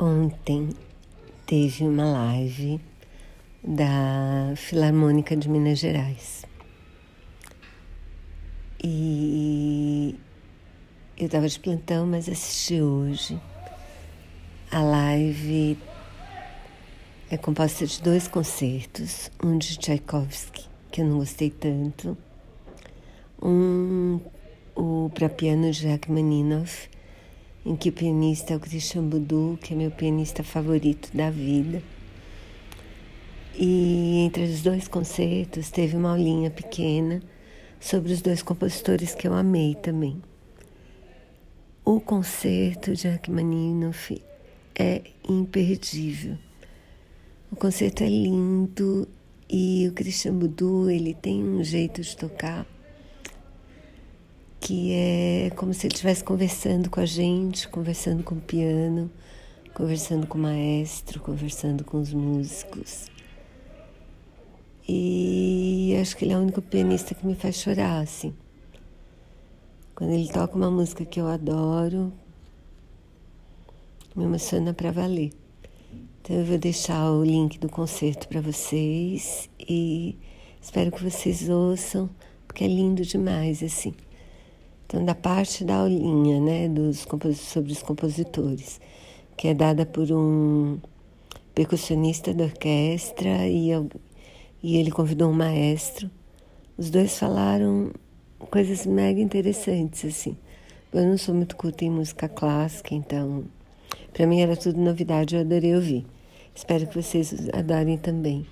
Ontem teve uma live da Filarmônica de Minas Gerais. E eu estava de plantão, mas assisti hoje. A live é composta de dois concertos, um de Tchaikovsky, que eu não gostei tanto, um o para piano de Rachmaninoff em que o pianista é o Christian Budu, que é meu pianista favorito da vida. E entre os dois concertos teve uma aulinha pequena sobre os dois compositores que eu amei também. O concerto de Rachmaninoff é imperdível. O concerto é lindo e o Christian Budu, ele tem um jeito de tocar que é como se ele estivesse conversando com a gente, conversando com o piano, conversando com o maestro, conversando com os músicos. E acho que ele é o único pianista que me faz chorar, assim. Quando ele toca uma música que eu adoro, me emociona para valer. Então eu vou deixar o link do concerto para vocês e espero que vocês ouçam, porque é lindo demais, assim. Então, da parte da aulinha, né, dos, sobre os compositores, que é dada por um percussionista da orquestra e, e ele convidou um maestro. Os dois falaram coisas mega interessantes, assim. Eu não sou muito culta em música clássica, então, para mim era tudo novidade, eu adorei ouvir. Espero que vocês adorem também.